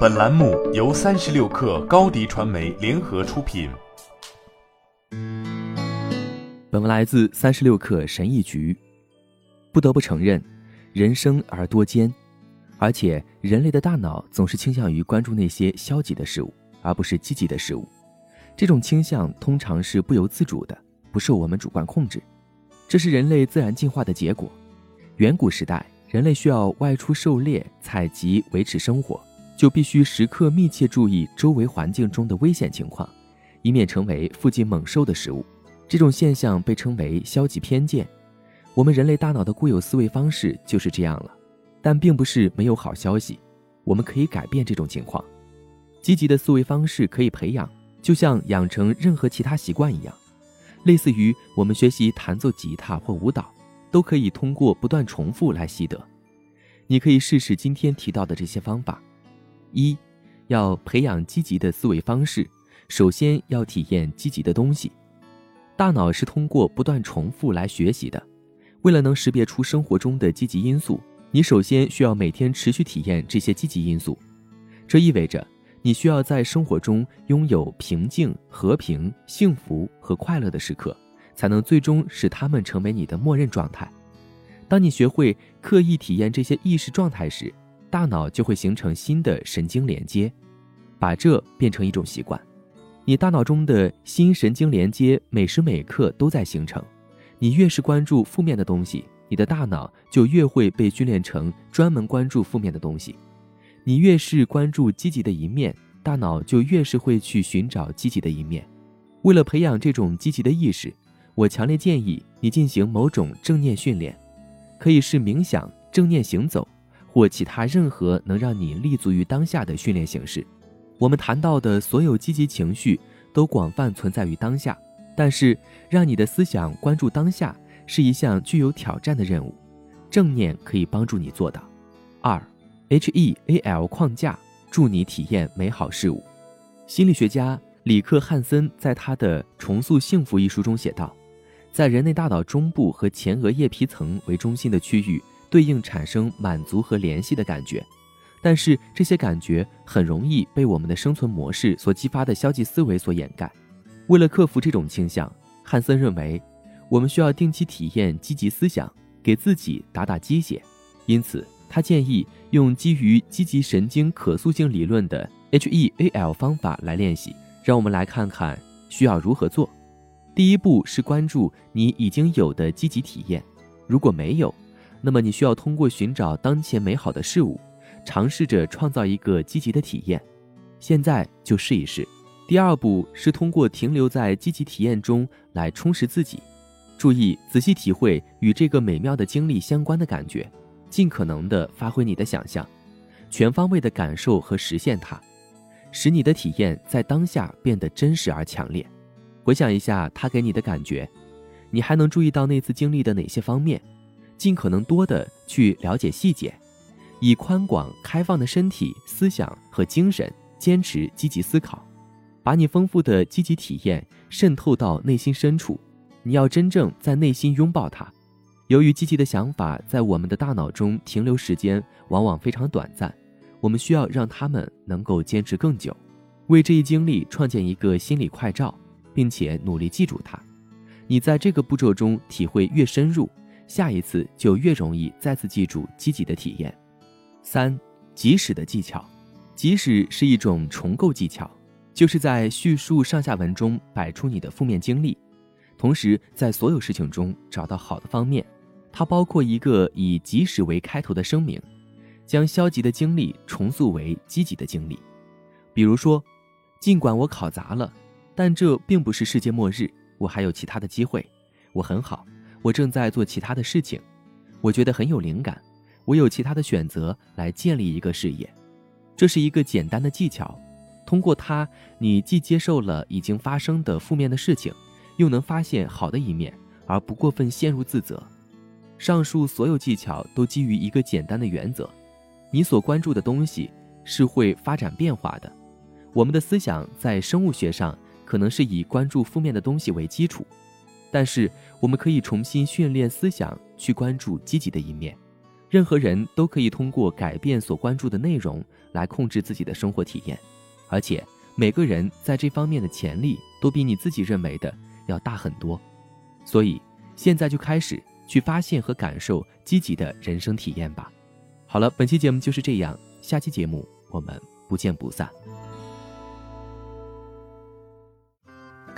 本栏目由三十六氪高低传媒联合出品。本文来自三十六氪神译局。不得不承认，人生而多艰，而且人类的大脑总是倾向于关注那些消极的事物，而不是积极的事物。这种倾向通常是不由自主的，不受我们主观控制。这是人类自然进化的结果。远古时代，人类需要外出狩猎、采集维持生活，就必须时刻密切注意周围环境中的危险情况，以免成为附近猛兽的食物。这种现象被称为消极偏见。我们人类大脑的固有思维方式就是这样了，但并不是没有好消息，我们可以改变这种情况。积极的思维方式可以培养，就像养成任何其他习惯一样。类似于我们学习弹奏吉他或舞蹈，都可以通过不断重复来习得。你可以试试今天提到的这些方法：一，要培养积极的思维方式，首先要体验积极的东西。大脑是通过不断重复来学习的。为了能识别出生活中的积极因素，你首先需要每天持续体验这些积极因素。这意味着。你需要在生活中拥有平静、和平、幸福和快乐的时刻，才能最终使它们成为你的默认状态。当你学会刻意体验这些意识状态时，大脑就会形成新的神经连接，把这变成一种习惯。你大脑中的新神经连接每时每刻都在形成。你越是关注负面的东西，你的大脑就越会被训练成专门关注负面的东西。你越是关注积极的一面，大脑就越是会去寻找积极的一面。为了培养这种积极的意识，我强烈建议你进行某种正念训练，可以是冥想、正念行走，或其他任何能让你立足于当下的训练形式。我们谈到的所有积极情绪都广泛存在于当下，但是让你的思想关注当下是一项具有挑战的任务。正念可以帮助你做到。二。H E A L 框架助你体验美好事物。心理学家里克·汉森在他的《重塑幸福》一书中写道，在人类大脑中部和前额叶皮层为中心的区域，对应产生满足和联系的感觉。但是这些感觉很容易被我们的生存模式所激发的消极思维所掩盖。为了克服这种倾向，汉森认为，我们需要定期体验积极思想，给自己打打鸡血。因此。他建议用基于积极神经可塑性理论的 HEAL 方法来练习。让我们来看看需要如何做。第一步是关注你已经有的积极体验，如果没有，那么你需要通过寻找当前美好的事物，尝试着创造一个积极的体验。现在就试一试。第二步是通过停留在积极体验中来充实自己，注意仔细体会与这个美妙的经历相关的感觉。尽可能的发挥你的想象，全方位的感受和实现它，使你的体验在当下变得真实而强烈。回想一下它给你的感觉，你还能注意到那次经历的哪些方面？尽可能多的去了解细节，以宽广开放的身体、思想和精神，坚持积极思考，把你丰富的积极体验渗透到内心深处。你要真正在内心拥抱它。由于积极的想法在我们的大脑中停留时间往往非常短暂，我们需要让他们能够坚持更久，为这一经历创建一个心理快照，并且努力记住它。你在这个步骤中体会越深入，下一次就越容易再次记住积极的体验。三、即使的技巧，即使是一种重构技巧，就是在叙述上下文中摆出你的负面经历，同时在所有事情中找到好的方面。它包括一个以“即使”为开头的声明，将消极的经历重塑为积极的经历。比如说，尽管我考砸了，但这并不是世界末日，我还有其他的机会。我很好，我正在做其他的事情，我觉得很有灵感，我有其他的选择来建立一个事业。这是一个简单的技巧，通过它，你既接受了已经发生的负面的事情，又能发现好的一面，而不过分陷入自责。上述所有技巧都基于一个简单的原则：你所关注的东西是会发展变化的。我们的思想在生物学上可能是以关注负面的东西为基础，但是我们可以重新训练思想去关注积极的一面。任何人都可以通过改变所关注的内容来控制自己的生活体验，而且每个人在这方面的潜力都比你自己认为的要大很多。所以，现在就开始去发现和感受积极的人生体验吧。好了，本期节目就是这样，下期节目我们不见不散。